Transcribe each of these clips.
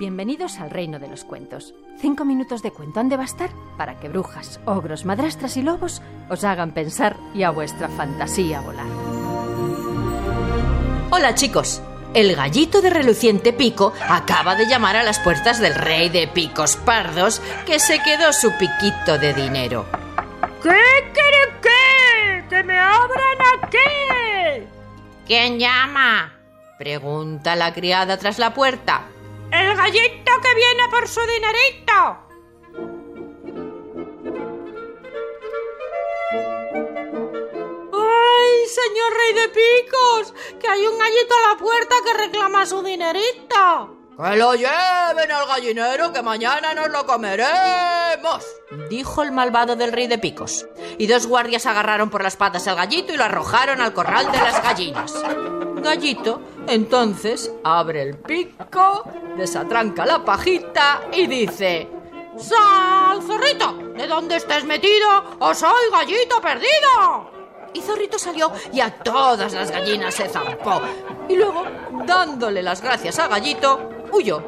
Bienvenidos al reino de los cuentos. Cinco minutos de cuento han de bastar para que brujas, ogros, madrastras y lobos os hagan pensar y a vuestra fantasía volar. Hola chicos, el gallito de reluciente pico acaba de llamar a las puertas del rey de picos pardos que se quedó su piquito de dinero. ¿Qué quiere qué? ¡Que me abran aquí! ¿Quién llama? Pregunta la criada tras la puerta. ¡El gallito que viene por su dinerito! ¡Ay, señor rey de picos! ¡Que hay un gallito a la puerta que reclama su dinerito! ¡Que lo lleven al gallinero que mañana nos lo comeremos! Dijo el malvado del rey de picos. Y dos guardias agarraron por las patas al gallito y lo arrojaron al corral de las gallinas. Gallito, entonces, abre el pico, desatranca la pajita y dice... ¡Sal, zorrito! ¿De dónde estés metido o soy gallito perdido? Y Zorrito salió y a todas las gallinas se zampó. Y luego, dándole las gracias a Gallito, huyó.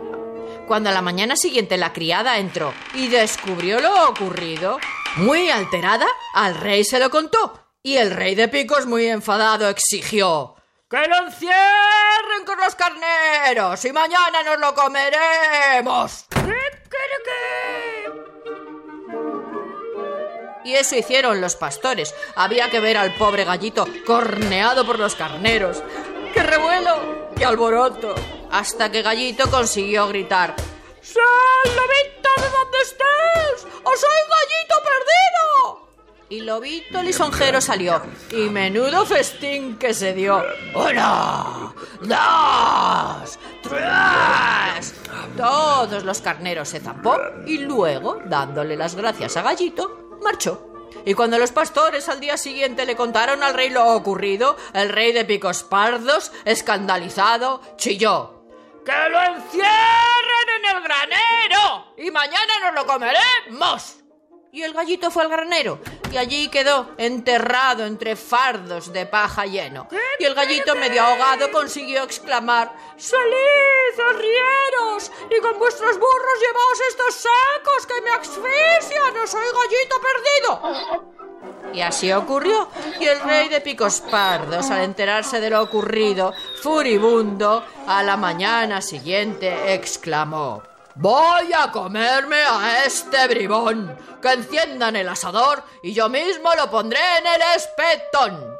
Cuando a la mañana siguiente la criada entró y descubrió lo ocurrido, muy alterada, al rey se lo contó. Y el rey de picos, muy enfadado, exigió ¡Que lo encierren con los carneros y mañana nos lo comeremos! Y eso hicieron los pastores. Había que ver al pobre gallito corneado por los carneros. ¡Qué revuelo! ¡Qué alboroto! Hasta que Gallito consiguió gritar ¡Sal, lobito, de dónde estés! ¡O soy gallito perdido! Y Lobito lisonjero salió. Y menudo festín que se dio. ¡Una! ¡Dos! ¡Tres! Todos los carneros se zampó y luego, dándole las gracias a Gallito, marchó. Y cuando los pastores al día siguiente le contaron al rey lo ocurrido, el rey de picos pardos, escandalizado, chilló. ¡Que lo encierren en el granero! Y mañana nos lo comeremos. Y el gallito fue al granero y allí quedó enterrado entre fardos de paja lleno. Y el gallito medio ahogado consiguió exclamar ¡Salid, arrieros! Y con vuestros burros llevaos estos sacos que me asfixian, no soy gallito perdido. Y así ocurrió, y el rey de picos pardos, al enterarse de lo ocurrido, furibundo, a la mañana siguiente exclamó Voy a comerme a este bribón. Que enciendan el asador y yo mismo lo pondré en el espetón.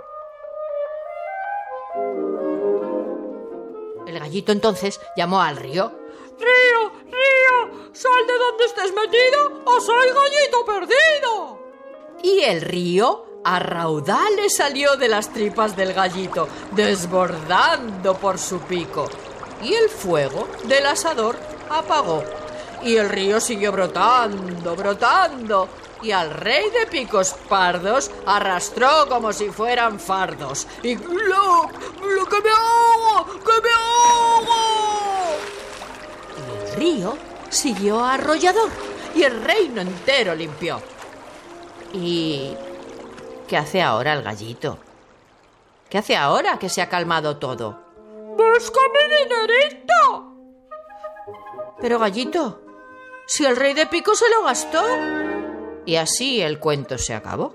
El gallito entonces llamó al río. ¡Río, río! ¡Sal de donde estés metido o soy gallito perdido! Y el río a raudales salió de las tripas del gallito, desbordando por su pico. Y el fuego del asador apagó. Y el río siguió brotando, brotando. Y al rey de picos pardos arrastró como si fueran fardos. Y ¡Lo, lo que me ahogo! ¡Que me ahogo! Y el río siguió arrollador. Y el reino entero limpió. ¿Y qué hace ahora el gallito? ¿Qué hace ahora que se ha calmado todo? ¡Busca mi dinerito! Pero gallito, si el rey de pico se lo gastó. Y así el cuento se acabó.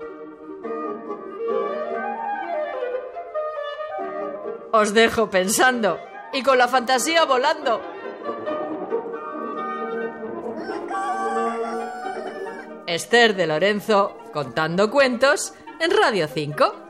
Os dejo pensando y con la fantasía volando. Esther de Lorenzo contando cuentos en Radio 5.